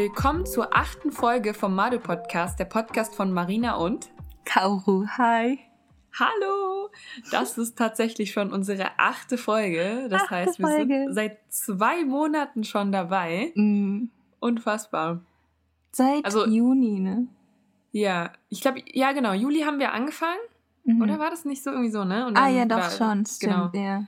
Willkommen zur achten Folge vom Madu Podcast, der Podcast von Marina und Kauru. Hi. Hallo! Das ist tatsächlich schon unsere achte Folge. Das achte heißt, wir Folge. sind seit zwei Monaten schon dabei. Mm. Unfassbar. Seit also, Juni, ne? Ja, ich glaube, ja genau, Juli haben wir angefangen. Mhm. Oder war das nicht so irgendwie so, ne? ah ja, doch war, schon, stimmt, genau. ja.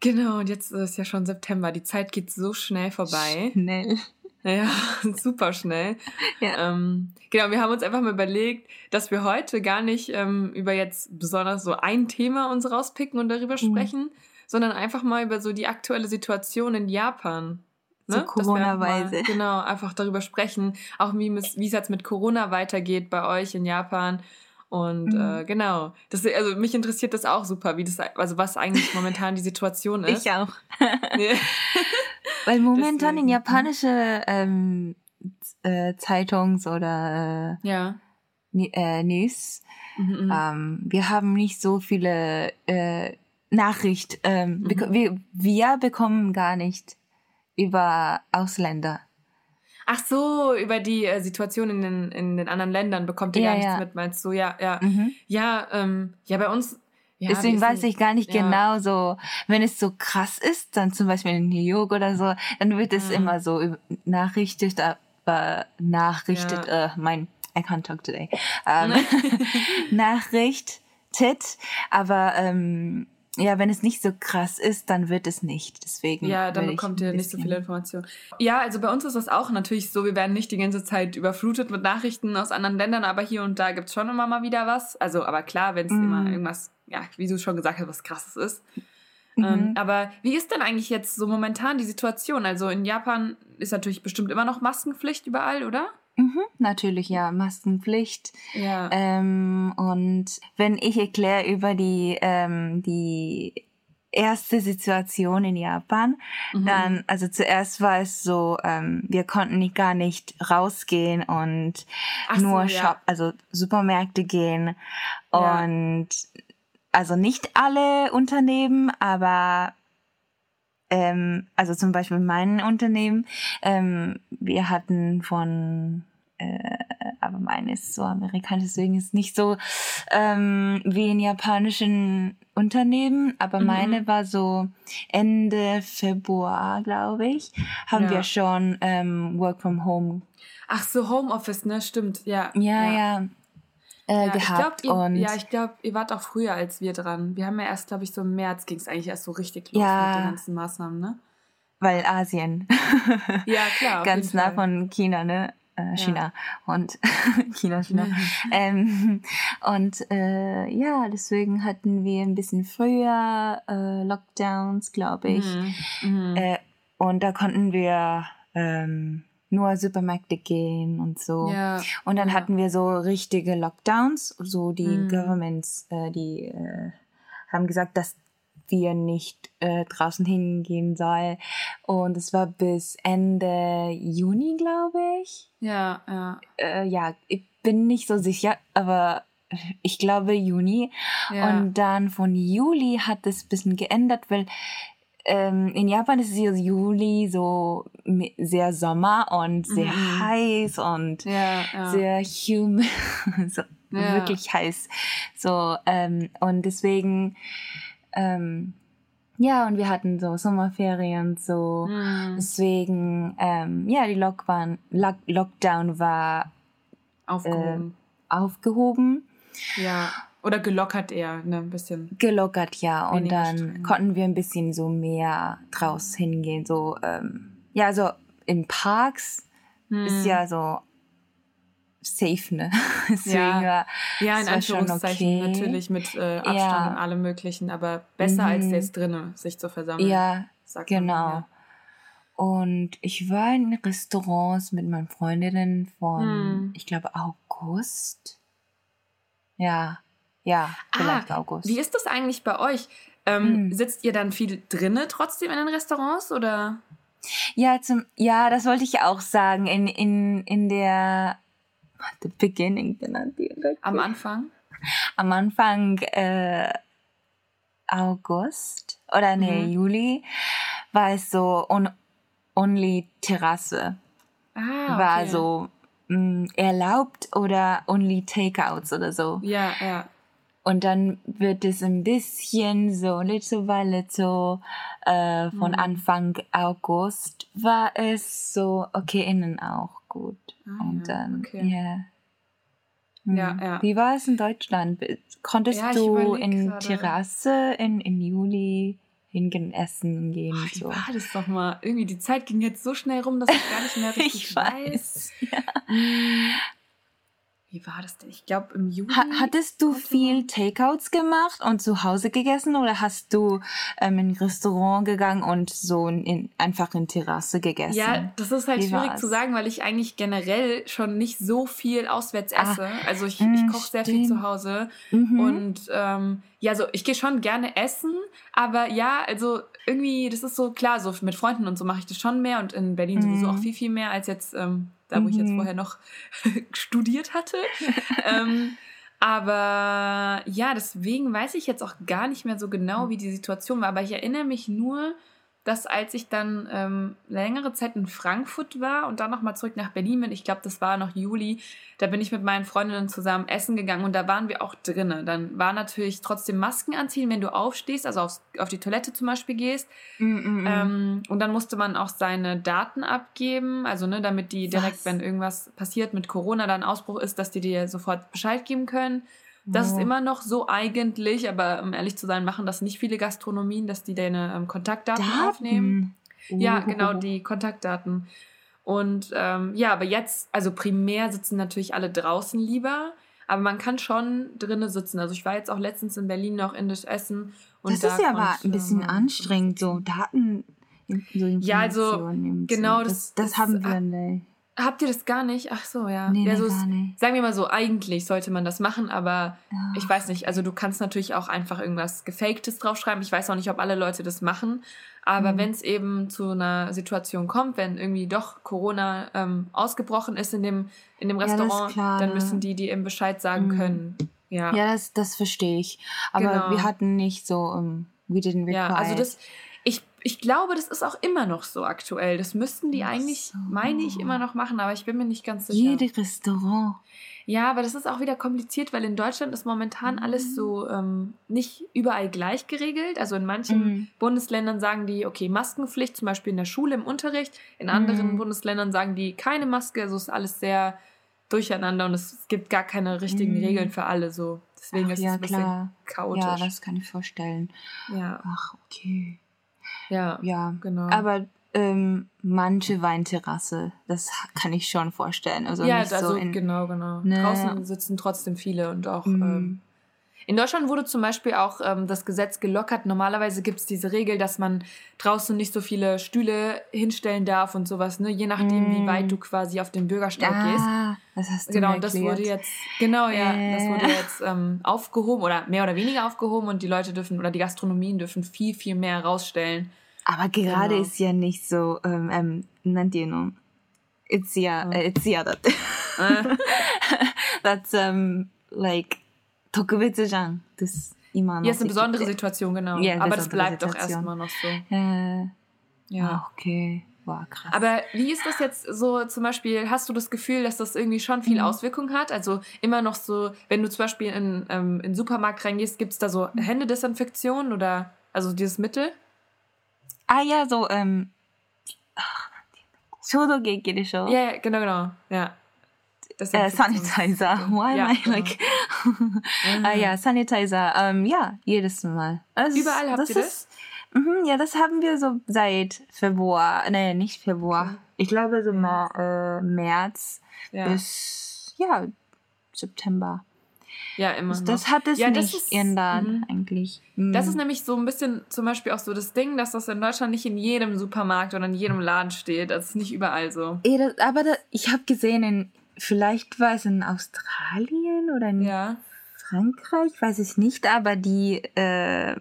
Genau, und jetzt ist ja schon September. Die Zeit geht so schnell vorbei. Schnell. Ja, super schnell. Ja. Ähm, genau, wir haben uns einfach mal überlegt, dass wir heute gar nicht ähm, über jetzt besonders so ein Thema uns rauspicken und darüber mhm. sprechen, sondern einfach mal über so die aktuelle Situation in Japan. Ne? So Corona-weise. Genau, einfach darüber sprechen, auch wie es jetzt mit Corona weitergeht bei euch in Japan. Und mhm. äh, genau, das, also mich interessiert das auch super, wie das, also was eigentlich momentan die Situation ist. Ich auch. Weil momentan Deswegen. in japanische ähm, äh, Zeitungs- oder äh, ja. äh, News, mhm, mhm, ähm, wir haben nicht so viele äh, Nachricht. Ähm, mhm. wir, wir bekommen gar nicht über Ausländer. Ach so, über die äh, Situation in den, in den anderen Ländern bekommt ihr ja, gar nichts ja. mit, meinst du? Ja, ja. Mhm. Ja, ähm, ja, bei uns. Ja, Deswegen weiß ich gar nicht genau so, wenn es so krass ist, dann zum Beispiel in New York oder so, dann wird es mhm. immer so nachrichtet, aber nachrichtet, äh, mein, I can't talk today, ähm, nachrichtet, aber ähm, ja, wenn es nicht so krass ist, dann wird es nicht. Deswegen. Ja, dann bekommt ihr nicht so viele Informationen. Ja, also bei uns ist das auch natürlich so. Wir werden nicht die ganze Zeit überflutet mit Nachrichten aus anderen Ländern, aber hier und da gibt es schon immer mal wieder was. Also, aber klar, wenn es mm. immer irgendwas, ja, wie du schon gesagt hast, was krasses ist. Mhm. Ähm, aber wie ist denn eigentlich jetzt so momentan die Situation? Also in Japan ist natürlich bestimmt immer noch Maskenpflicht überall, oder? Mhm, natürlich, ja, Maskenpflicht. Ja. Ähm, und wenn ich erkläre über die, ähm, die erste Situation in Japan, mhm. dann, also zuerst war es so, ähm, wir konnten nicht, gar nicht rausgehen und Ach nur so, Shop, ja. also Supermärkte gehen. Ja. Und also nicht alle Unternehmen, aber ähm, also zum Beispiel mein Unternehmen, ähm, wir hatten von, äh, aber meine ist so amerikanisch, deswegen ist nicht so ähm, wie in japanischen Unternehmen, aber mhm. meine war so Ende Februar, glaube ich, haben ja. wir schon ähm, Work from Home. Ach so, Homeoffice, ne? Stimmt, ja. Ja, ja. ja äh, ja, gehabt. Ich glaub, ihr, ja, ich glaube, ihr wart auch früher als wir dran. Wir haben ja erst, glaube ich, so im März ging es eigentlich erst so richtig los ja, mit den ganzen Maßnahmen, ne? Weil Asien. ja, klar. Ganz nah Fall. von China, ne? Äh, China ja. und China, China. Ähm, und äh, ja, deswegen hatten wir ein bisschen früher äh, Lockdowns, glaube ich. Mhm. Mhm. Äh, und da konnten wir ähm, nur Supermärkte gehen und so. Ja, und dann ja. hatten wir so richtige Lockdowns, so die mhm. Governments, äh, die äh, haben gesagt, dass wir nicht äh, draußen hingehen soll. Und es war bis Ende Juni, glaube ich. Ja, ja. Äh, ja, ich bin nicht so sicher, aber ich glaube Juni. Ja. Und dann von Juli hat es ein bisschen geändert, weil ähm, in Japan ist es Juli so sehr Sommer und sehr mhm. heiß und ja, ja. sehr humid, so ja. wirklich heiß. So ähm, und deswegen ähm, ja, und wir hatten so Sommerferien so. Mhm. Deswegen, ähm, ja, die Lockdown, Lock Lockdown war aufgehoben. Äh, aufgehoben. Ja. Oder gelockert eher, ne, ein bisschen. Gelockert, ja. Und dann streng. konnten wir ein bisschen so mehr draus hingehen. So, ähm, ja, so in Parks hm. ist ja so safe, ne? Deswegen ja, war, ja in Anführungszeichen okay. natürlich mit äh, Abstand ja. und allem möglichen, aber besser mhm. als jetzt drinnen sich zu versammeln. Ja, genau. Man, ja. Und ich war in Restaurants mit meinen Freundinnen von, hm. ich glaube, August. Ja, ja, vielleicht ah, August. Wie ist das eigentlich bei euch? Ähm, hm. Sitzt ihr dann viel drinne trotzdem in den Restaurants oder? Ja, zum, ja, das wollte ich auch sagen. In, in, in der the beginning genannt. Am Anfang? Am Anfang äh, August oder nee, mhm. Juli war es so on, only Terrasse. ah, okay. war so mh, mm, erlaubt oder only takeouts oder so. Ja, ja. Und dann wird es ein bisschen so, little by little, äh, von mhm. Anfang August war es so, okay, innen auch gut. Ah, Und dann, okay. yeah. Ja, mhm. ja. Wie war es in Deutschland? Konntest ja, du in gerade. Terrasse in, in Juli hingehen, essen gehen? Oh, wie so? war das doch mal? Irgendwie, die Zeit ging jetzt so schnell rum, dass ich gar nicht mehr richtig ich weiß. weiß. Ja. Wie war das denn? Ich glaube im Juli. Ha hattest du viel Takeouts gemacht und zu Hause gegessen oder hast du ähm, in ein Restaurant gegangen und so in, einfach in Terrasse gegessen? Ja, das ist halt wie schwierig war's? zu sagen, weil ich eigentlich generell schon nicht so viel auswärts ah, esse. Ah, also ich, ich mm, koche sehr viel zu Hause mhm. und ähm, ja, so ich gehe schon gerne essen, aber ja, also irgendwie, das ist so klar, so mit Freunden und so mache ich das schon mehr und in Berlin mhm. sowieso auch viel, viel mehr als jetzt ähm, da wo ich jetzt mhm. vorher noch studiert hatte. ähm, aber ja, deswegen weiß ich jetzt auch gar nicht mehr so genau, wie die Situation war. Aber ich erinnere mich nur, dass als ich dann ähm, längere Zeit in Frankfurt war und dann nochmal zurück nach Berlin bin, ich glaube, das war noch Juli, da bin ich mit meinen Freundinnen zusammen essen gegangen und da waren wir auch drinnen. Dann war natürlich trotzdem Masken anziehen, wenn du aufstehst, also aufs, auf die Toilette zum Beispiel gehst. Mm -mm. Ähm, und dann musste man auch seine Daten abgeben, also ne, damit die direkt, Was? wenn irgendwas passiert mit Corona, dann Ausbruch ist, dass die dir sofort Bescheid geben können. Das ist immer noch so eigentlich, aber um ehrlich zu sein, machen das nicht viele Gastronomien, dass die deine ähm, Kontaktdaten Daten. aufnehmen. Uh. Ja, genau, die Kontaktdaten. Und ähm, ja, aber jetzt, also primär sitzen natürlich alle draußen lieber, aber man kann schon drinnen sitzen. Also ich war jetzt auch letztens in Berlin noch indisch essen. Und das da ist ja aber ein bisschen äh, anstrengend, so Daten. So ja, also genau das, das, das haben wir nicht. Habt ihr das gar nicht? Ach so, ja. Nee, ja, so gar nicht. Sagen wir mal so, eigentlich sollte man das machen, aber ja. ich weiß nicht. Also du kannst natürlich auch einfach irgendwas Gefaktes draufschreiben. Ich weiß auch nicht, ob alle Leute das machen. Aber mhm. wenn es eben zu einer Situation kommt, wenn irgendwie doch Corona ähm, ausgebrochen ist in dem, in dem Restaurant, ja, dann müssen die die eben Bescheid sagen mhm. können. Ja, ja das, das verstehe ich. Aber genau. wir hatten nicht so, um, ähm, we didn't require. Ja, also das, ich, glaube, das ist auch immer noch so aktuell. Das müssten die eigentlich, so. meine ich, immer noch machen, aber ich bin mir nicht ganz sicher. Jede Restaurant. Ja, aber das ist auch wieder kompliziert, weil in Deutschland ist momentan mhm. alles so ähm, nicht überall gleich geregelt. Also in manchen mhm. Bundesländern sagen die, okay, Maskenpflicht, zum Beispiel in der Schule im Unterricht. In anderen mhm. Bundesländern sagen die keine Maske. Also ist alles sehr durcheinander und es gibt gar keine richtigen mhm. Regeln für alle. So. Deswegen Ach, ist ja, es ein bisschen klar. chaotisch. Ja, das kann ich vorstellen. Ja. Ach, okay. Ja, ja. genau. Aber ähm, manche Weinterrasse, das kann ich schon vorstellen. Also ja, also so in, genau, genau. Ne, Draußen sitzen trotzdem viele und auch. Mm. Ähm, in Deutschland wurde zum Beispiel auch ähm, das Gesetz gelockert. Normalerweise gibt es diese Regel, dass man draußen nicht so viele Stühle hinstellen darf und sowas, ne? je nachdem, mm. wie weit du quasi auf den Bürgersteig ah, gehst. Das hast du genau, mir das wurde jetzt, genau, ja, äh. das wurde äh. jetzt ähm, aufgehoben oder mehr oder weniger aufgehoben und die Leute dürfen oder die Gastronomien dürfen viel, viel mehr rausstellen. Aber gerade genau. ist ja nicht so, ähm, ähm nennt ihr nun? It's yeah, äh, oh. it's yeah that. Äh. That's um, like das immer noch. Ja, ist eine besondere Situation, genau. Ja, Aber das bleibt doch erstmal noch so. Äh, ja. Ah, okay. Wow, krass. Aber wie ist das jetzt so zum Beispiel, hast du das Gefühl, dass das irgendwie schon viel mhm. Auswirkung hat? Also immer noch so, wenn du zum Beispiel in, ähm, den Supermarkt reingehst, gibt es da so mhm. Händedesinfektion oder also dieses Mittel? Ah ja, so, ähm, ah, Shodoge, Ja, genau, genau. Ja. Das äh, Sanitizer. Why ja, am I genau. like? ah ja, Sanitizer. Ähm, ja, jedes Mal. Also, Überall habt das ihr das? Ist, mh, ja, das haben wir so seit Februar. Nee, nicht Februar. Okay. Ich glaube so mal äh, März ja. bis ja September. Ja, immer noch. Das hat es ja, nicht ist, geändert, mhm. eigentlich. Mhm. Das ist nämlich so ein bisschen zum Beispiel auch so das Ding, dass das in Deutschland nicht in jedem Supermarkt oder in jedem Laden steht. Das ist nicht überall so. Aber das, ich habe gesehen, in, vielleicht war es in Australien oder in ja. Frankreich, weiß ich nicht, aber die äh,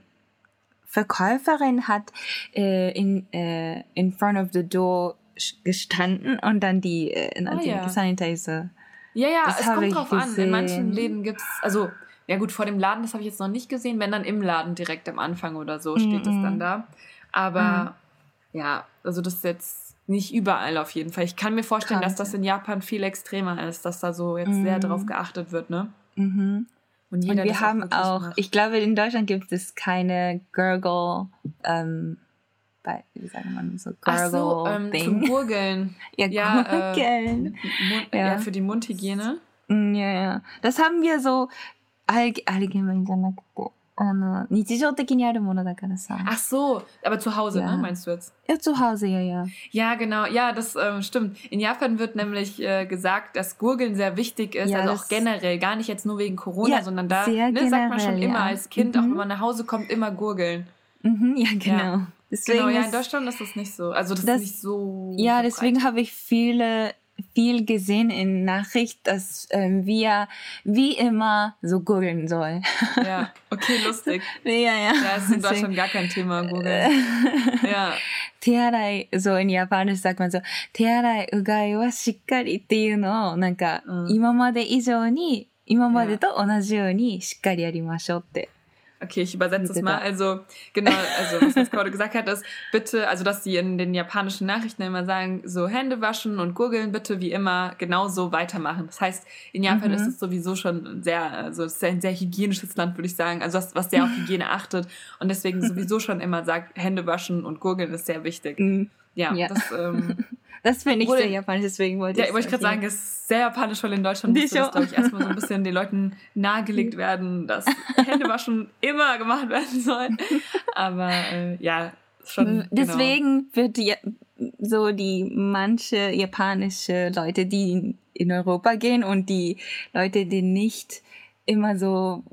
Verkäuferin hat äh, in, äh, in front of the door gestanden und dann die äh, in ah, ja. Sanitizer ja, ja, das es kommt drauf gesehen. an. In manchen Läden gibt es, also, ja gut, vor dem Laden, das habe ich jetzt noch nicht gesehen, wenn dann im Laden direkt am Anfang oder so steht es mm -mm. dann da. Aber mm. ja, also das ist jetzt, nicht überall auf jeden Fall. Ich kann mir vorstellen, Krank, dass das in Japan viel extremer ist, dass da so jetzt sehr drauf mhm. geachtet wird, ne? Mhm. Und, jeder, Und wir haben auch, macht. ich glaube, in Deutschland gibt es keine Gurgle, ähm, bei, wie sagt man so, Gurgle Ach so, ähm, Ding. zum Gurgeln. ja, ja, äh, Gurgeln. Äh, ja. ja, für die Mundhygiene. Mm, ja, ja. Das haben wir so allgemein gemacht. あの、日常的にあるものだからさ。Ach so, aber zu Hause, ja. ne, meinst du jetzt? Ja, zu Hause, ja, ja. Ja, genau, ja, das ähm, stimmt. In Japan wird nämlich äh, gesagt, dass Gurgeln sehr wichtig ist, ja, also auch generell, gar nicht jetzt nur wegen Corona, ja, sondern da ne, generell, sagt man schon immer als Kind, mhm. auch wenn man nach Hause kommt, immer gurgeln. Mhm, ja, genau. Deswegen genau, ja, in Deutschland ist das nicht so. Also das, das ist nicht so. Ja, deswegen habe ich viele viel gesehen in Nachricht, dass ähm, wir wie immer so googeln sollen. Ja, okay, lustig. ja, ja. Ja, ist in Deutschland gar kein Thema, googeln. ja. 手洗い、そう、in Japanisch sagt man so, 手洗い、うがいはしっかりっていうのを、なんか、今まで以上に、今までと同じようにしっかりやりましょうって Okay, ich übersetze es mal. Also, genau, also was Miss Corde gesagt hat, ist bitte, also dass sie in den japanischen Nachrichten immer sagen, so Hände waschen und gurgeln bitte wie immer genauso weitermachen. Das heißt, in Japan mhm. ist es sowieso schon sehr, also es ist ein sehr hygienisches Land, würde ich sagen. Also was, was sehr auf Hygiene achtet und deswegen sowieso schon immer sagt, Hände waschen und gurgeln ist sehr wichtig. Mhm. Ja, ja, das ähm, Das finde ich sehr japanisch, deswegen wollte ich. Ja, wollte ich gerade sagen, es ist sehr japanisch, weil in Deutschland muss das, glaube ich, erstmal so ein bisschen den Leuten nahegelegt werden, dass Händewaschen immer gemacht werden soll. Aber äh, ja, schon. Genau. Deswegen genau. wird ja, so die manche japanische Leute, die in Europa gehen und die Leute, die nicht immer so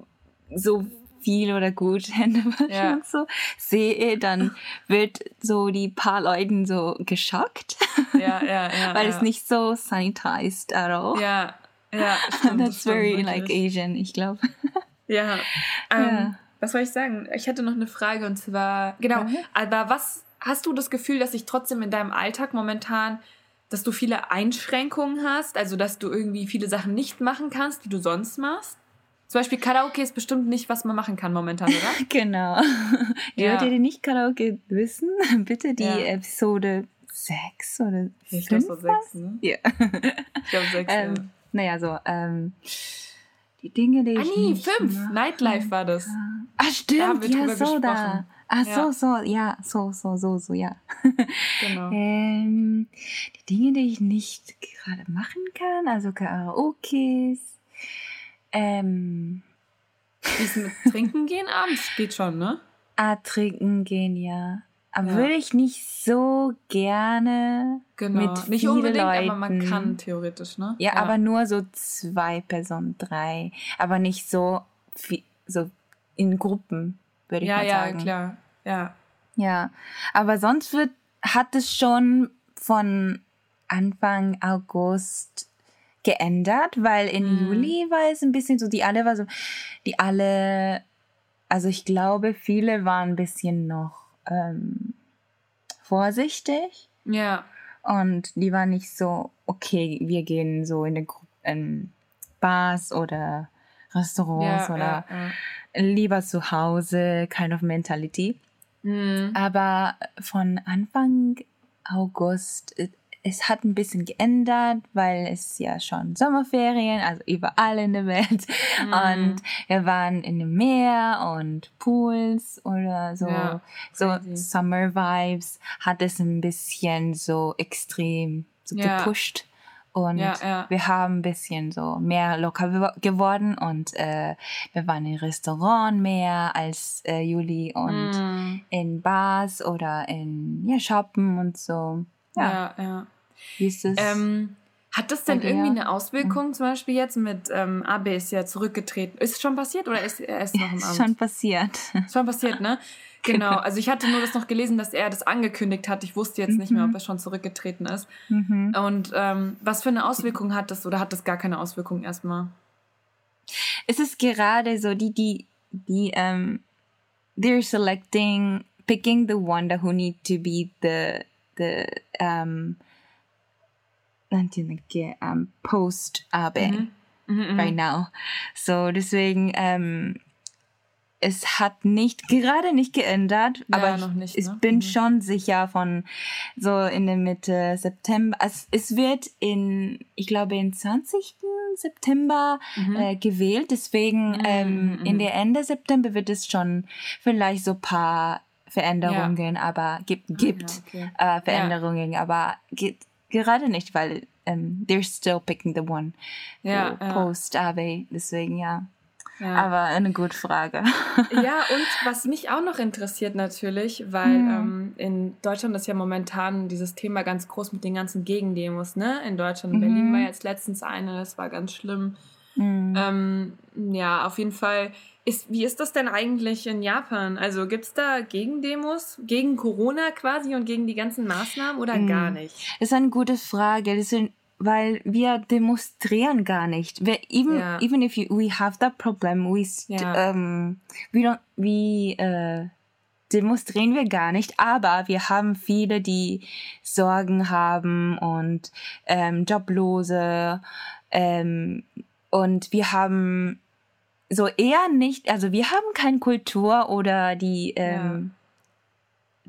so viel oder gut Hände waschen ja. und so sehe, dann wird so die paar Leuten so geschockt. Ja, ja, ja. weil ja. es nicht so sanitized at all. Ja, ja. Stimmt, That's das very like Asian, ich glaube. Ja. Ähm, ja. Was soll ich sagen? Ich hatte noch eine Frage und zwar, genau, mhm. aber was hast du das Gefühl, dass sich trotzdem in deinem Alltag momentan dass du viele Einschränkungen hast, also dass du irgendwie viele Sachen nicht machen kannst, die du sonst machst? Zum Beispiel Karaoke ist bestimmt nicht, was man machen kann momentan, oder? genau. Die ja. Leute, die nicht Karaoke wissen, bitte die ja. Episode 6 oder 5. Ich glaube so 6, ne? Ja. Ich glaube 6, ähm, ja. Naja, so, ähm, die Dinge, die ah, ich. Ah, nee, 5. Nightlife war das. Ah, stimmt, ja, so da. Ah, ja. so, so, ja, so, so, so, so, ja. Genau. ähm, die Dinge, die ich nicht gerade machen kann, also Karaokes, ähm. Wie mit Trinken gehen abends? Geht schon, ne? Ah, trinken gehen, ja. Aber ja. würde ich nicht so gerne genau. mit Nicht unbedingt, Leuten. aber man kann theoretisch, ne? Ja, ja, aber nur so zwei Personen, drei. Aber nicht so, viel, so in Gruppen, würde ich ja, mal sagen. Ja, klar. Ja. Ja, aber sonst wird, hat es schon von Anfang August geändert, weil in mhm. Juli war es ein bisschen so, die alle war so, die alle, also ich glaube, viele waren ein bisschen noch ähm, vorsichtig. Ja. Und die waren nicht so, okay, wir gehen so in, in Bars oder Restaurants ja, oder ja, ja. lieber zu Hause, kind of mentality. Mhm. Aber von Anfang August es hat ein bisschen geändert, weil es ja schon Sommerferien, also überall in der Welt. Mhm. Und wir waren in dem Meer und Pools oder so. Ja, so Summer Vibes hat es ein bisschen so extrem so ja. gepusht. Und ja, wir haben ein bisschen so mehr locker geworden und äh, wir waren im Restaurant mehr als äh, Juli und mm. in Bars oder in ja, Shoppen und so. Ja, ja. ja. Wie ist es? Ähm, hat das denn irgendwie eine Auswirkung, mhm. zum Beispiel jetzt mit ähm, Abe ist ja zurückgetreten? Ist es schon passiert oder ist er erst noch im Amt? Ist schon passiert. Ist schon passiert, ne? Genau, also ich hatte nur das noch gelesen, dass er das angekündigt hat. Ich wusste jetzt nicht mehr, ob mhm. er schon zurückgetreten ist. Mhm. Und ähm, was für eine Auswirkung hat das oder hat das gar keine Auswirkung erstmal? Es ist gerade so, die, die, die, um, ähm, they're selecting, picking the one that who need to be the, um, なんていうんだっけ、um, post Abe mhm. Mhm, right now. So deswegen, ähm, es hat nicht, gerade nicht geändert, ja, aber ich, ich ne? bin mhm. schon sicher von so in der Mitte September. Es, es wird in, ich glaube, in 20. September mhm. äh, gewählt. Deswegen mhm. ähm, in mhm. der Ende September wird es schon vielleicht so paar Veränderungen, ja. aber gibt, ah, gibt ja, okay. äh, Veränderungen, aber gibt gerade nicht, weil um, they're still picking the one ja, post Ave. Deswegen ja. Ja. Aber eine gute Frage. ja, und was mich auch noch interessiert natürlich, weil mhm. ähm, in Deutschland ist ja momentan dieses Thema ganz groß mit den ganzen Gegendemos, ne? In Deutschland. In mhm. Berlin war jetzt letztens eine, das war ganz schlimm. Mhm. Ähm, ja, auf jeden Fall. Ist, wie ist das denn eigentlich in Japan? Also gibt es da Gegendemos gegen Corona quasi und gegen die ganzen Maßnahmen oder mhm. gar nicht? Das ist eine gute Frage. Das sind weil wir demonstrieren gar nicht. Wir, even yeah. even if you, we have that problem, we yeah. um, we don't we uh, demonstrieren wir gar nicht. Aber wir haben viele, die Sorgen haben und ähm, Joblose ähm, und wir haben so eher nicht, also wir haben keine Kultur oder die ähm, ja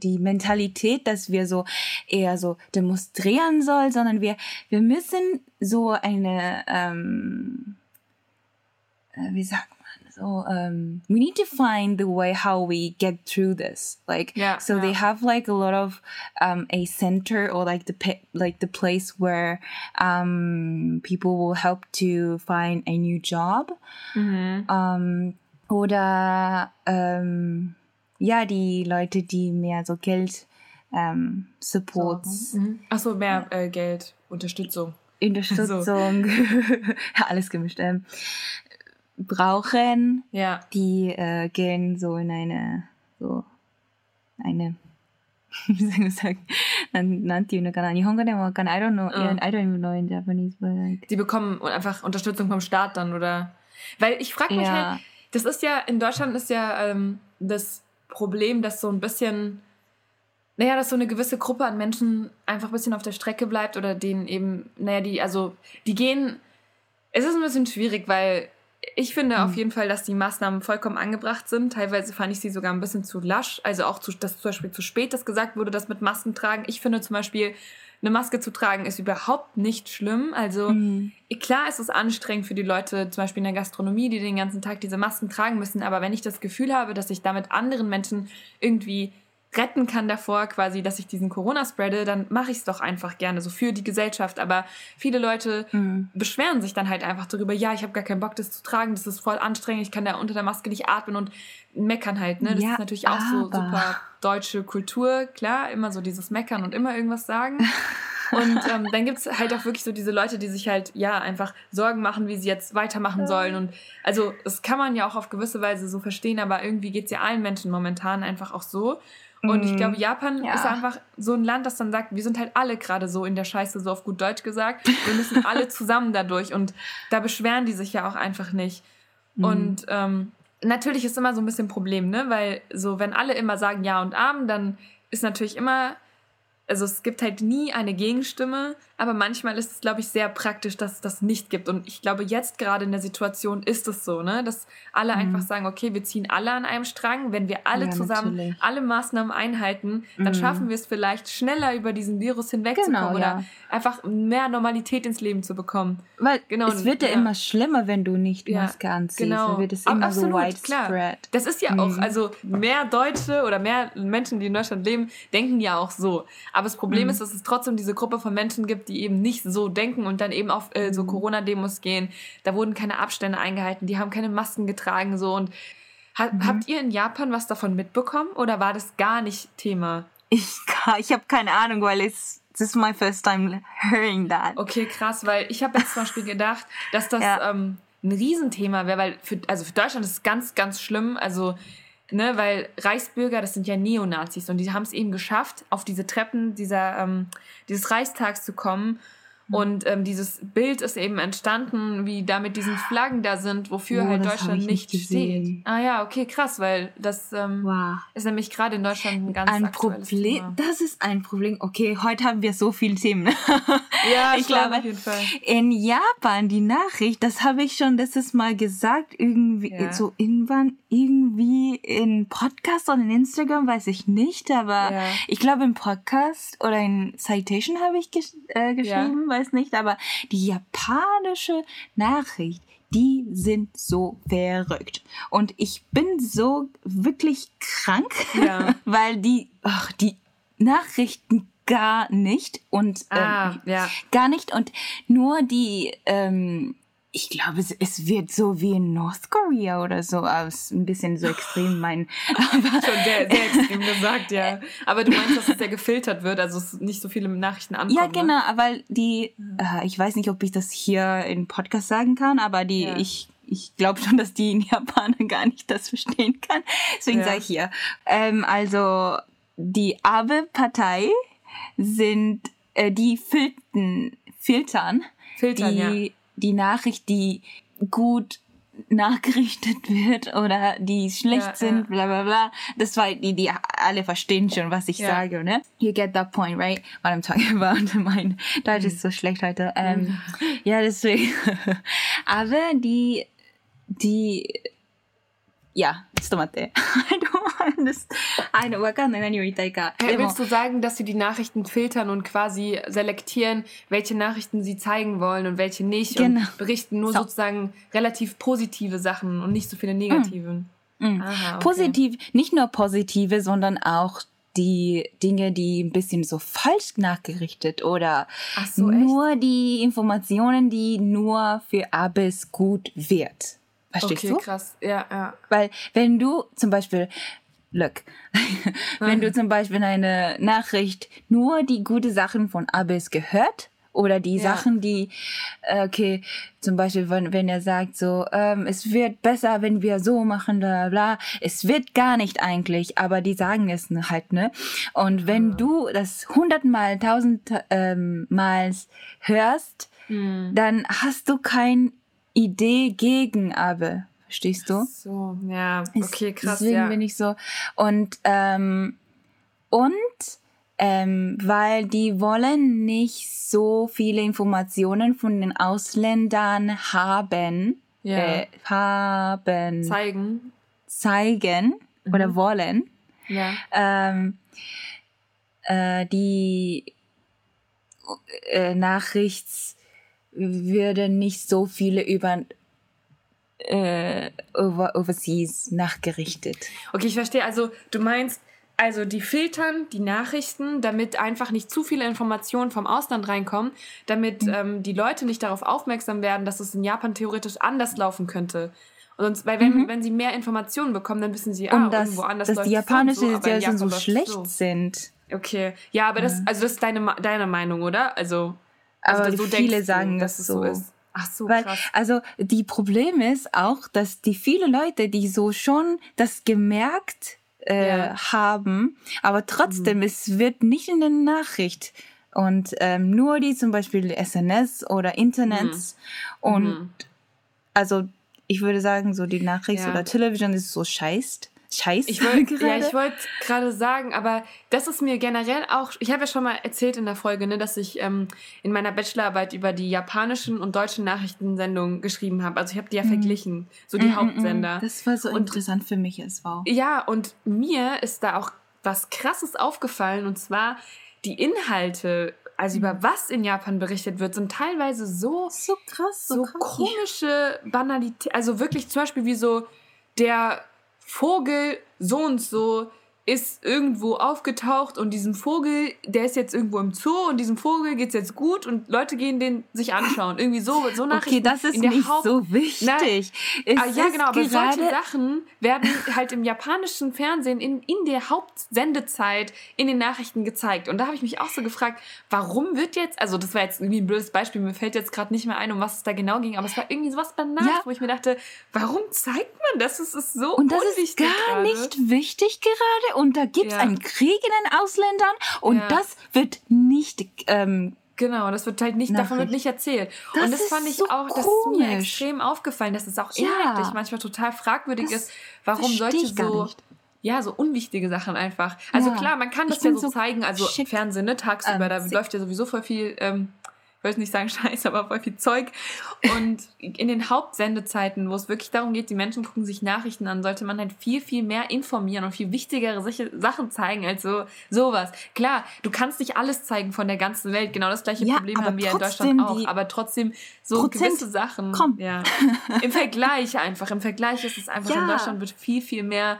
die Mentalität, dass wir so eher so demonstrieren soll, sondern wir, wir müssen so eine, ähm, äh, wie sagt so, um, we need to find the way how we get through this. Like, yeah, so yeah. they have like a lot of, um, a center or like the, like the place where, um, people will help to find a new job. Mhm. Um, oder, um, ja, die Leute, die mehr so Geld ähm, Supports. So. Mhm. Achso, mehr äh, Geld, Unterstützung. Unterstützung, so. alles gemischt. Ähm, brauchen, ja. die äh, gehen so in eine, so eine, wie soll ich sagen, nan, nan I don't know, oh. I don't know in Japanese, but like. Die bekommen einfach Unterstützung vom Staat dann, oder? Weil ich frage mich ja. halt, das ist ja, in Deutschland ist ja ähm, das Problem, dass so ein bisschen, naja, dass so eine gewisse Gruppe an Menschen einfach ein bisschen auf der Strecke bleibt oder denen eben, naja, die, also, die gehen, es ist ein bisschen schwierig, weil ich finde mhm. auf jeden Fall, dass die Maßnahmen vollkommen angebracht sind. Teilweise fand ich sie sogar ein bisschen zu lasch. Also auch, zu, dass zum Beispiel zu spät das gesagt wurde, das mit Masken tragen. Ich finde zum Beispiel, eine Maske zu tragen ist überhaupt nicht schlimm. Also mhm. klar ist es anstrengend für die Leute, zum Beispiel in der Gastronomie, die den ganzen Tag diese Masken tragen müssen. Aber wenn ich das Gefühl habe, dass ich damit anderen Menschen irgendwie retten kann davor, quasi, dass ich diesen Corona spreade, dann mache ich es doch einfach gerne, so für die Gesellschaft. Aber viele Leute mhm. beschweren sich dann halt einfach darüber, ja, ich habe gar keinen Bock, das zu tragen, das ist voll anstrengend, ich kann da unter der Maske nicht atmen und meckern halt, ne? Das ja, ist natürlich auch so super deutsche Kultur, klar, immer so dieses Meckern und immer irgendwas sagen. Und ähm, dann gibt es halt auch wirklich so diese Leute, die sich halt, ja, einfach Sorgen machen, wie sie jetzt weitermachen sollen. Und also, das kann man ja auch auf gewisse Weise so verstehen, aber irgendwie geht es ja allen Menschen momentan einfach auch so. Und ich glaube, mhm. Japan ja. ist einfach so ein Land, das dann sagt, wir sind halt alle gerade so in der Scheiße, so auf gut Deutsch gesagt. Wir müssen alle zusammen dadurch. Und da beschweren die sich ja auch einfach nicht. Mhm. Und ähm, natürlich ist immer so ein bisschen ein Problem, ne? Weil so, wenn alle immer sagen Ja und Amen, dann ist natürlich immer also es gibt halt nie eine Gegenstimme, aber manchmal ist es, glaube ich, sehr praktisch, dass es das nicht gibt. Und ich glaube, jetzt gerade in der Situation ist es so, ne? dass alle mhm. einfach sagen, okay, wir ziehen alle an einem Strang. Wenn wir alle ja, zusammen natürlich. alle Maßnahmen einhalten, dann mhm. schaffen wir es vielleicht schneller über diesen Virus hinwegzukommen genau, oder ja. einfach mehr Normalität ins Leben zu bekommen. Weil genau, es wird ja, ja, immer schlimmer, wenn du nicht Maske anziehst. Genau. Dann wird es immer Absolut, so widespread. Klar. Das ist ja mhm. auch, also mehr Deutsche oder mehr Menschen, die in Deutschland leben, denken ja auch so. Aber das Problem mhm. ist, dass es trotzdem diese Gruppe von Menschen gibt, die eben nicht so denken und dann eben auf äh, so mhm. Corona-Demos gehen. Da wurden keine Abstände eingehalten, die haben keine Masken getragen so und ha mhm. habt ihr in Japan was davon mitbekommen oder war das gar nicht Thema? Ich, ich habe keine Ahnung, weil es This is my first time hearing that. Okay, krass, weil ich habe jetzt zum Beispiel gedacht, dass das ja. ähm, ein Riesenthema wäre, weil für, also für Deutschland ist es ganz, ganz schlimm. Also ne, weil Reichsbürger, das sind ja Neonazis und die haben es eben geschafft, auf diese Treppen dieser, ähm, dieses Reichstags zu kommen. Und ähm, dieses Bild ist eben entstanden, wie da mit diesen Flaggen da sind, wofür oh, halt Deutschland nicht, nicht steht. Ah ja, okay, krass, weil das ähm, wow. ist nämlich gerade in Deutschland ein ganz ein Problem. Thema. Das ist ein Problem. Okay, heute haben wir so viele Themen. ja, ich glaube, auf jeden Fall. in Japan die Nachricht, das habe ich schon letztes Mal gesagt, irgendwie ja. so irgendwann irgendwie in Podcast oder in Instagram, weiß ich nicht, aber ja. ich glaube im Podcast oder in Citation habe ich gesch äh, geschrieben, ja. Weiß nicht, aber die japanische Nachricht, die sind so verrückt. Und ich bin so wirklich krank, ja. weil die, ach, die Nachrichten gar nicht und ah, ähm, ja. gar nicht und nur die ähm, ich glaube, es, es, wird so wie in North Korea oder so aus. Ein bisschen so extrem mein. Aber Schon sehr, sehr extrem gesagt, ja. Aber du meinst, dass es ja gefiltert wird, also es nicht so viele Nachrichten ankommen. Ja, genau, ne? weil die, äh, ich weiß nicht, ob ich das hier in Podcast sagen kann, aber die, ja. ich, ich glaube schon, dass die in Japan gar nicht das verstehen kann. Deswegen ja. sage ich hier. Ähm, also, die Abe-Partei sind, äh, die filten, filtern, filtern die, ja die Nachricht, die gut nachgerichtet wird oder die schlecht ja, sind, ja. bla bla bla. Das war die, die alle verstehen schon, was ich ja. sage, ne? You get that point, right? What I'm talking about. Mein Deutsch ist so schlecht heute. Ähm, mhm. ja, deswegen. Aber die, die, ja, ちょっと待って。I don't understand. わかんない、何を言いたいか。Hey, willst du sagen, dass sie die Nachrichten filtern und quasi selektieren, welche Nachrichten sie zeigen wollen und welche nicht genau. und berichten nur so. sozusagen relativ positive Sachen und nicht so viele negative? Mm. Mm. Aha, okay. Positiv, nicht nur positive, sondern auch die Dinge, die ein bisschen so falsch nachgerichtet oder so, nur echt? die Informationen, die nur für Abis gut wird. Verstehst okay, du? krass. Ja, ja. Weil wenn du zum Beispiel, look, wenn du zum Beispiel eine Nachricht nur die gute Sachen von Abis gehört oder die ja. Sachen, die, äh, okay, zum Beispiel, wenn, wenn er sagt so, ähm, es wird besser, wenn wir so machen, bla bla, es wird gar nicht eigentlich, aber die sagen es halt, ne? Und wenn ja. du das hundertmal, tausend ähm, hörst, hm. dann hast du kein Idee gegen Abe. Verstehst du? Ach so, ja, okay, krass. Deswegen ja. bin ich so. Und, ähm, und ähm, weil die wollen nicht so viele Informationen von den Ausländern haben. Ja. Äh, haben. Zeigen. Zeigen mhm. oder wollen. Ja. Ähm, äh, die äh, Nachrichts würde nicht so viele über äh, over, overseas nachgerichtet. Okay, ich verstehe. Also du meinst, also die filtern die Nachrichten, damit einfach nicht zu viele Informationen vom Ausland reinkommen, damit mhm. ähm, die Leute nicht darauf aufmerksam werden, dass es in Japan theoretisch anders laufen könnte. Und sonst, weil wenn, mhm. wenn sie mehr Informationen bekommen, dann wissen sie, ah, Und das, irgendwo anders dass die japanische so, ja so schlecht so. sind. Okay, ja, aber das, also das ist deine, deine Meinung, oder? Also also aber so viele sagen, dass es so ist. Ach so, Weil, krass. Also die Problem ist auch, dass die viele Leute, die so schon das gemerkt äh, ja. haben, aber trotzdem, mhm. es wird nicht in der Nachricht und ähm, nur die zum Beispiel SNS oder Internets mhm. und mhm. also ich würde sagen, so die Nachricht ja. oder Television ist so scheißt. Scheiße. Ich wollte ja, ich wollte gerade sagen, aber das ist mir generell auch. Ich habe ja schon mal erzählt in der Folge, ne, dass ich ähm, in meiner Bachelorarbeit über die japanischen und deutschen Nachrichtensendungen geschrieben habe. Also ich habe die ja mhm. verglichen, so die mm, Hauptsender. Das war so und, interessant für mich als Frau. Ja, und mir ist da auch was Krasses aufgefallen und zwar die Inhalte also über mhm. was in Japan berichtet wird, sind teilweise so so krass, so, so krass, komische Banalität. Also wirklich zum Beispiel wie so der Vogel so und so ist irgendwo aufgetaucht und diesem Vogel, der ist jetzt irgendwo im Zoo und diesem Vogel geht's jetzt gut und Leute gehen den sich anschauen. Irgendwie so, so Nachrichten. Okay, das ist nicht Haupt so wichtig. Na, ah, ja, genau, aber solche Sachen werden halt im japanischen Fernsehen in, in der Hauptsendezeit in den Nachrichten gezeigt. Und da habe ich mich auch so gefragt, warum wird jetzt, also das war jetzt irgendwie ein blödes Beispiel, mir fällt jetzt gerade nicht mehr ein, um was es da genau ging, aber es war irgendwie sowas banal, ja. wo ich mir dachte, warum zeigt man das? Es ist so Und das ist gar gerade. nicht wichtig gerade und da gibt es ja. einen Krieg in den Ausländern und ja. das wird nicht ähm, Genau, das wird halt nicht, Nachricht. davon wird nicht erzählt. Das und das fand ich so auch, das ist mir extrem aufgefallen, dass es auch ja. inhaltlich manchmal total fragwürdig das ist, warum solche so, ja, so unwichtige Sachen einfach. Also ja. klar, man kann das ja so, so zeigen, also Fernsehen, ne, tagsüber, ähm, da läuft ja sowieso voll viel ähm, ich will nicht sagen Scheiß, aber voll viel Zeug. Und in den Hauptsendezeiten, wo es wirklich darum geht, die Menschen gucken sich Nachrichten an, sollte man halt viel, viel mehr informieren und viel wichtigere Sachen zeigen als so sowas. Klar, du kannst nicht alles zeigen von der ganzen Welt. Genau das gleiche ja, Problem haben wir in Deutschland auch. Aber trotzdem so Prozent gewisse Sachen. Komm. Ja. Im Vergleich einfach. Im Vergleich ist es einfach, ja. in Deutschland wird viel, viel mehr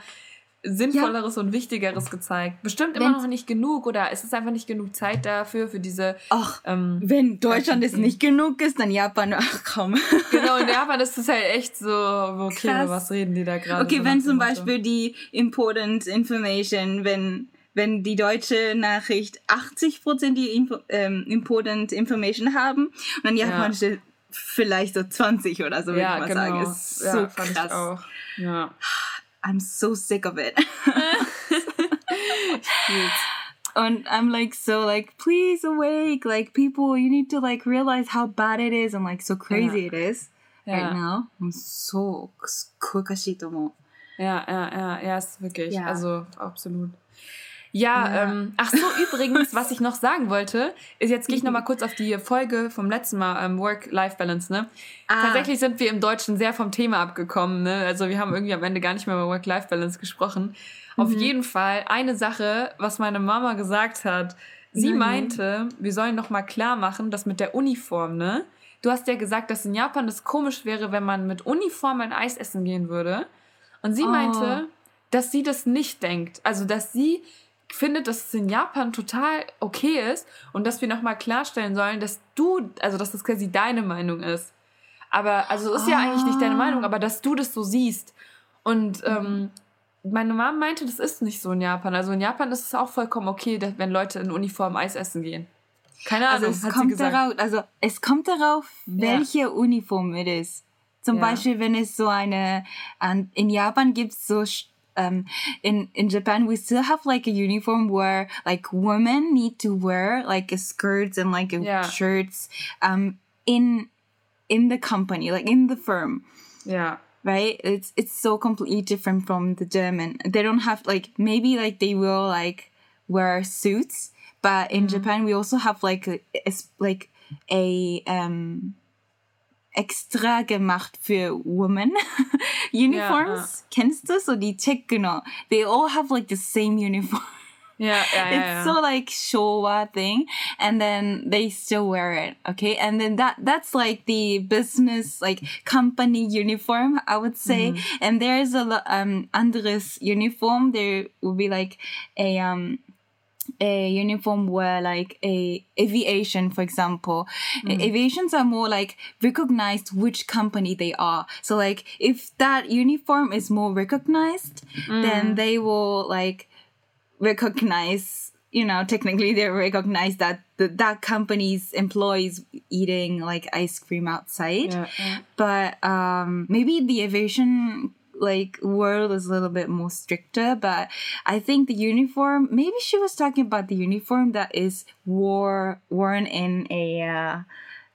Sinnvolleres ja. und Wichtigeres gezeigt. Bestimmt immer noch nicht genug oder es ist einfach nicht genug Zeit dafür, für diese. Ach, ähm, wenn Deutschland es nicht genug ist, dann Japan, ach komm. Genau, in Japan ist es halt echt so, okay, Krass. was reden die da gerade? Okay, so wenn zum Beispiel die Important Information, wenn wenn die deutsche Nachricht 80% die Info, ähm, Important Information haben und dann japanische ja. vielleicht so 20% oder so, würde ja, ich mal genau. sagen. Ist so ja, krass. Ja. I'm so sick of it. and I'm like so like please awake like people you need to like realize how bad it is and like so crazy yeah. it is yeah. right now. Und so cool, Yeah, yeah, ja, wirklich, also absolut. Ja, ja. Ähm, ach so, übrigens, was ich noch sagen wollte, ist, jetzt gehe ich nochmal kurz auf die Folge vom letzten Mal, ähm, Work-Life-Balance, ne? Ah. Tatsächlich sind wir im Deutschen sehr vom Thema abgekommen, ne? Also wir haben irgendwie am Ende gar nicht mehr über Work-Life-Balance gesprochen. Mhm. Auf jeden Fall eine Sache, was meine Mama gesagt hat. Sie Nein. meinte, wir sollen noch mal klar machen, dass mit der Uniform, ne? Du hast ja gesagt, dass in Japan das komisch wäre, wenn man mit Uniform ein Eis essen gehen würde. Und sie oh. meinte, dass sie das nicht denkt. Also, dass sie finde, dass es in Japan total okay ist und dass wir nochmal klarstellen sollen, dass du, also dass das quasi deine Meinung ist. Aber, also ist ja eigentlich nicht deine Meinung, aber dass du das so siehst. Und ähm, meine Mom meinte, das ist nicht so in Japan. Also in Japan ist es auch vollkommen okay, wenn Leute in Uniform Eis essen gehen. Keine also Ahnung, also es kommt darauf, also es kommt darauf, welche ja. Uniform es ist. Zum ja. Beispiel, wenn es so eine, in Japan gibt es so um, in in Japan we still have like a uniform where like women need to wear like a skirts and like yeah. shirts um in in the company like in the firm yeah right it's it's so completely different from the german they don't have like maybe like they will like wear suits but in mm-hmm. japan we also have like a, a like a um extra gemacht für women uniforms. Yeah, Kennst du so die Techno? They all have like the same uniform. Yeah, yeah, yeah It's so like Showa thing, and then they still wear it. Okay, and then that that's like the business like company uniform, I would say. Mm-hmm. And there's a lot um Andres uniform. There will be like a um a uniform where like a aviation for example mm. aviations are more like recognized which company they are so like if that uniform is more recognized mm. then they will like recognize you know technically they recognize that the, that company's employees eating like ice cream outside yeah, yeah. but um maybe the aviation like world is a little bit more stricter but i think the uniform maybe she was talking about the uniform that is wore worn in a uh,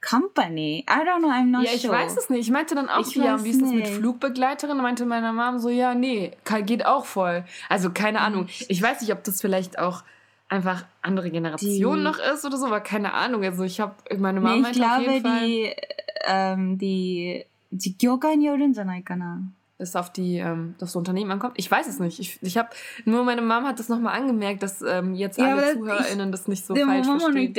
Company. I don't know, I'm not ja, ich sure. weiß es nicht. Ich meinte dann auch, ich ja, wie ist das mit Flugbegleiterin? meinte meine Mom so, ja, nee, geht auch voll. Also keine Ahnung. Ich weiß nicht, ob das vielleicht auch einfach andere Generation die, noch ist oder so, aber keine Ahnung. Also ich habe, meine Mom nee, meinte auf jeden Fall... Ich glaube, ähm, die, die 業界によるんじゃないかな。 Es auf die ähm, das Unternehmen ankommt. Ich weiß es nicht. Ich, ich habe nur meine Mom hat das nochmal angemerkt, dass ähm, jetzt alle ja, ZuhörerInnen das nicht so falsch verstehen.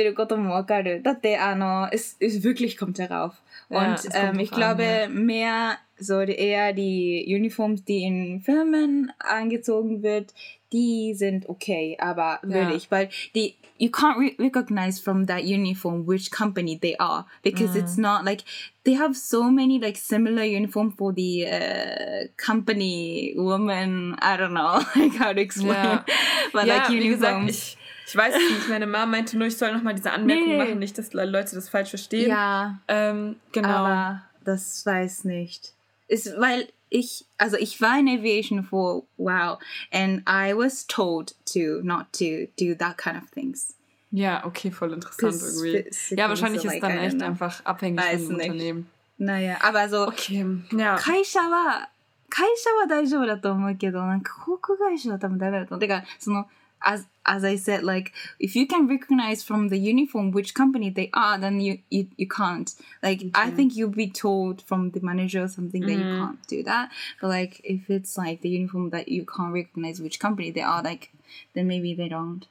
es, es wirklich kommt darauf. Und ja, ähm, ich glaube ja. mehr so eher die Uniforms, die in Firmen angezogen wird, die sind okay, aber würde ich, weil die you can't re recognize from that uniform which company they are because mm. it's not like they have so many like similar uniform for the uh, company woman. I don't know like how to explain, yeah. but ja, like uniforms. ich, weiß es nicht. Meine Mama meinte nur, ich soll noch mal diese Anmerkung nee. machen, nicht, dass Leute das falsch verstehen. Ja, ähm, genau. Aber das weiß nicht. Ist, weil ich, also ich war in aviation for wow, and I was told to not to do that kind of things. Ja, okay, voll interessant irgendwie. Ja, wahrscheinlich ist dann echt einfach abhängig von dem Unternehmen. Naja, aber so, okay, ja. 会社は、会社は大丈夫だと思うけど、なんか航空会社は多分ダメだと思う。てか、その、 as as I said, like if you can recognize from the uniform which company they are, then you you, you can't. Like okay. I think you'll be told from the manager or something that mm. you mm-hmm. can't do that. But like if it's like the uniform that you can't recognize which company they are, like then maybe they don't.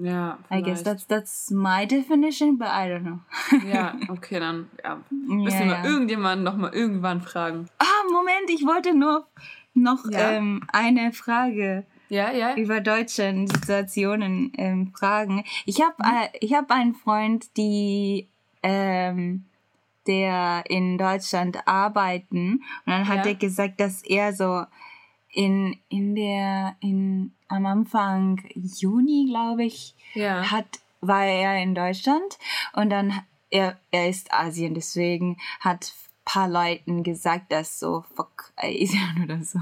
Yeah. I guess that's that's my definition, but I don't know. ja, okay, dann ja. müssen ja, wir ja. irgendjemanden noch mal irgendwann fragen. Ah, Moment, ich wollte nur noch ja. ähm, eine Frage ja, ja. über deutsche Situationen ähm, fragen. Ich habe mhm. äh, ich habe einen Freund, die ähm, der in Deutschland arbeiten und dann hat ja. er gesagt, dass er so in in der in am Anfang Juni, glaube ich, ja. hat, war er in Deutschland und dann, er, er ist Asien, deswegen hat paar Leuten gesagt, dass so fuck Asien oder so.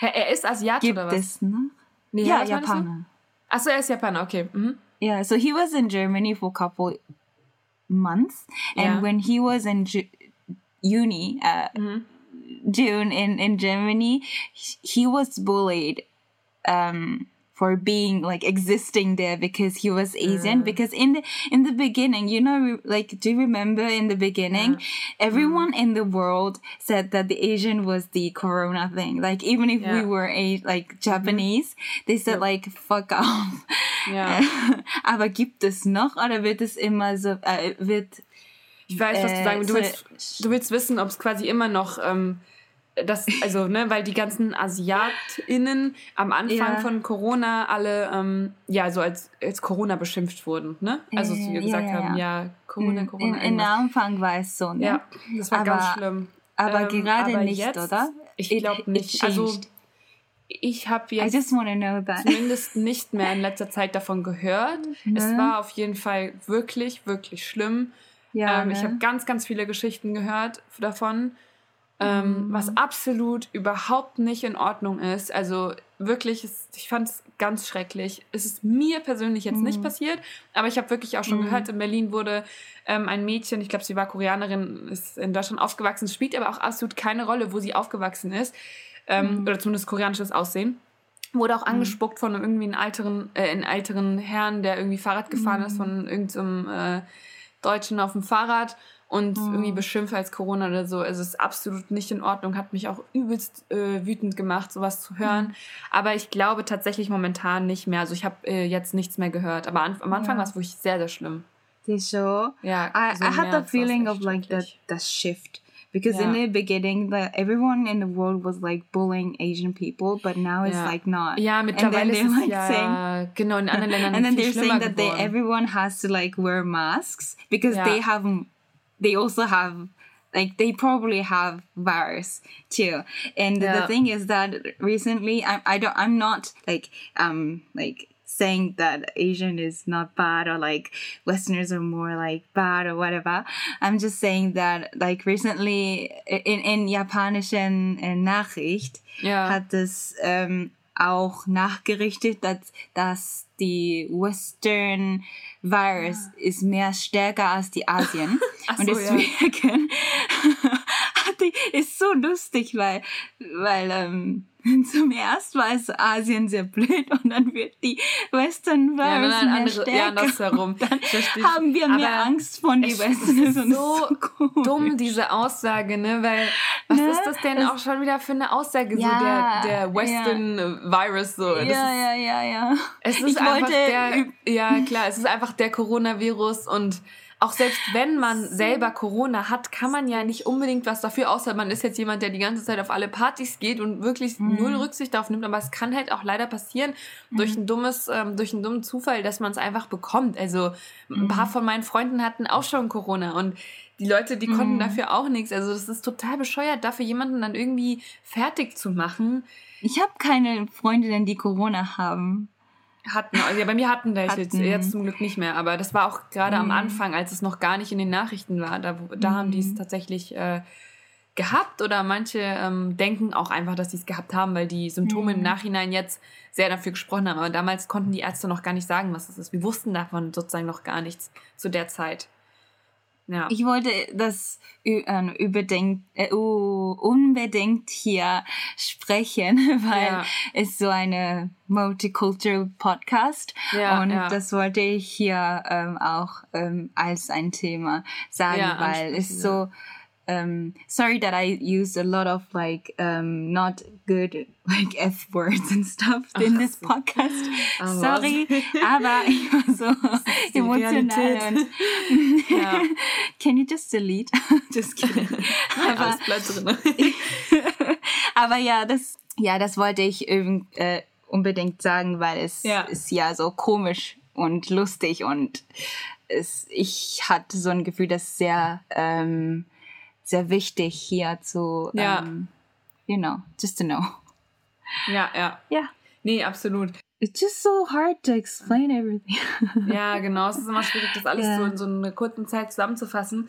Er ist Asiate Gibt oder was? Es, ne? Nee, ja, Japaner. Achso, er ist Japaner, okay. Mhm. Yeah, so he was in Germany for a couple months, and yeah. when he was in Ju uni, uh, mhm. June in in Germany, he was bullied um, for being like existing there because he was Asian. Mm. Because in the in the beginning, you know, like do you remember in the beginning, yeah. everyone mm. in the world said that the Asian was the Corona thing. Like even if yeah. we were a like Japanese, mm-hmm. they said like fuck off. Ja. Aber gibt es noch oder wird es immer so äh, wird Ich weiß, was du sagen. Du willst, du willst wissen, ob es quasi immer noch ähm, das, also, ne, weil die ganzen AsiatInnen am Anfang ja. von Corona alle, ähm, ja, so als, als Corona beschimpft wurden, ne? Also, wie wir gesagt ja, ja, haben, ja, Corona, Corona. In, in der Anfang war es so, ne? Ja, das war aber, ganz schlimm. Aber ähm, gerade aber nicht, jetzt, oder? Ich glaube nicht. Also, ich habe jetzt zumindest nicht mehr in letzter Zeit davon gehört. Ne? Es war auf jeden Fall wirklich, wirklich schlimm. Ja, ähm, ne? Ich habe ganz, ganz viele Geschichten gehört davon. Ähm, mhm. Was absolut überhaupt nicht in Ordnung ist. Also wirklich, ich fand es ganz schrecklich. Es ist mir persönlich jetzt mhm. nicht passiert, aber ich habe wirklich auch schon mhm. gehört, in Berlin wurde ähm, ein Mädchen, ich glaube, sie war Koreanerin, ist in Deutschland aufgewachsen, spielt aber auch absolut keine Rolle, wo sie aufgewachsen ist. Ähm, mhm. Oder zumindest koreanisches Aussehen. Wurde auch mhm. angespuckt von irgendwie einem älteren, äh, einen älteren Herrn, der irgendwie Fahrrad gefahren ist, mhm. von irgendeinem äh, Deutschen auf dem Fahrrad und mhm. irgendwie beschimpft als Corona oder so. Also es ist absolut nicht in Ordnung, hat mich auch übelst äh, wütend gemacht, sowas zu hören. Mhm. Aber ich glaube tatsächlich momentan nicht mehr. Also ich habe äh, jetzt nichts mehr gehört. Aber an, am Anfang ja. war es wirklich sehr, sehr schlimm. So, ja, I, so I had the feeling of like that, that shift. Because yeah. in the beginning, the, everyone in the world was like bullying Asian people, but now it's yeah. like not. Ja, mittlerweile ist like ja, saying, genau, in anderen Ländern And then they're saying that they, everyone has to like wear masks because yeah. they have they also have like they probably have virus too and yeah. the thing is that recently I, I don't i'm not like um like saying that asian is not bad or like westerners are more like bad or whatever i'm just saying that like recently in in japanischen nachricht yeah. hat es um, auch nachgerichtet dass dass die western Virus ja. ist mehr stärker als die Asien. Ach und so, deswegen ja. ist so lustig, weil, weil ähm, zum ersten war es Asien sehr blöd und dann wird die Western Virus ja, mehr andere, stärker. Ja, andersherum. Dann haben wir mehr Aber Angst von die Western. Es ist so, so dumm, diese Aussage, ne? Weil, was ne? ist das denn es, auch schon wieder für eine Aussage, ja, so der, der Western ja. Virus, so. Das ja, ja, ja, ja. Es ist ich einfach der, ja klar, es ist einfach der Coronavirus und auch selbst wenn man selber Corona hat, kann man ja nicht unbedingt was dafür, außer man ist jetzt jemand, der die ganze Zeit auf alle Partys geht und wirklich mhm. null Rücksicht darauf nimmt. Aber es kann halt auch leider passieren mhm. durch ein dummes, ähm, durch einen dummen Zufall, dass man es einfach bekommt. Also ein paar mhm. von meinen Freunden hatten auch schon Corona und die Leute, die konnten mhm. dafür auch nichts. Also das ist total bescheuert, dafür jemanden dann irgendwie fertig zu machen. Ich habe keine Freundinnen, die Corona haben. Hatten, also ja, bei mir hatten welche, jetzt, jetzt zum Glück nicht mehr, aber das war auch gerade mhm. am Anfang, als es noch gar nicht in den Nachrichten war, da, da mhm. haben die es tatsächlich äh, gehabt oder manche ähm, denken auch einfach, dass sie es gehabt haben, weil die Symptome mhm. im Nachhinein jetzt sehr dafür gesprochen haben. Aber damals konnten die Ärzte noch gar nicht sagen, was das ist. Wir wussten davon sozusagen noch gar nichts zu der Zeit. Ja. Ich wollte das äh, überdenkt, äh, unbedingt hier sprechen, weil ja. es so eine Multicultural Podcast ja, und ja. das wollte ich hier ähm, auch ähm, als ein Thema sagen, weil es so um, sorry that I used a lot of like um, not good like F words and stuff in this podcast. Oh, sorry, aber ich war so emotional und ja. Can you just delete? just kidding. aber, aber ja, das ja, das wollte ich äh, unbedingt sagen, weil es ja. ist ja so komisch und lustig und es, ich hatte so ein Gefühl, dass sehr ähm, sehr wichtig hier zu, ja. Um, ähm, you know, just to know. Ja, ja. Ja. Nee, absolut. It's just so hard to explain everything. ja, genau. Es ist immer schwierig, das alles yeah. so in so einer kurzen Zeit zusammenzufassen.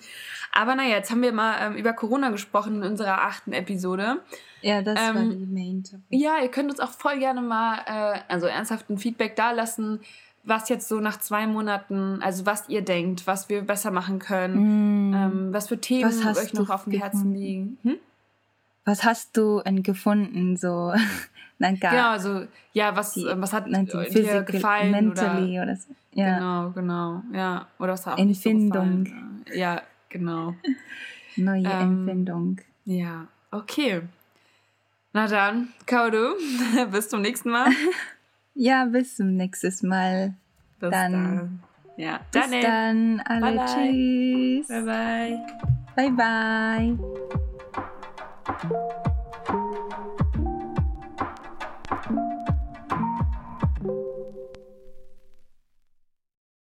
Aber naja, jetzt haben wir mal ähm, über Corona gesprochen in unserer achten Episode. Ja, das ähm, war die Main Topic. Ja, ihr könnt uns auch voll gerne mal, äh, also ernsthaften Feedback dalassen, was jetzt so nach zwei Monaten, also was ihr denkt, was wir besser machen können, mm. ähm, was für Themen was euch noch auf dem Herzen liegen. Hm? Was hast du gefunden, so? genau, also, ja, was, die, was hat dir gefallen? Mentally oder, oder so. Ja. Genau, genau, ja. Oder was hat Empfindung. So. Ja, genau. Neue ähm, Empfindung. Ja, okay. Na dann, Kaudu, bis zum nächsten Mal. Ja, bis zum nächsten Mal. Bis dann. dann. Ja, bis dann. dann. Alle bye tschüss. Bye bye. Bye bye.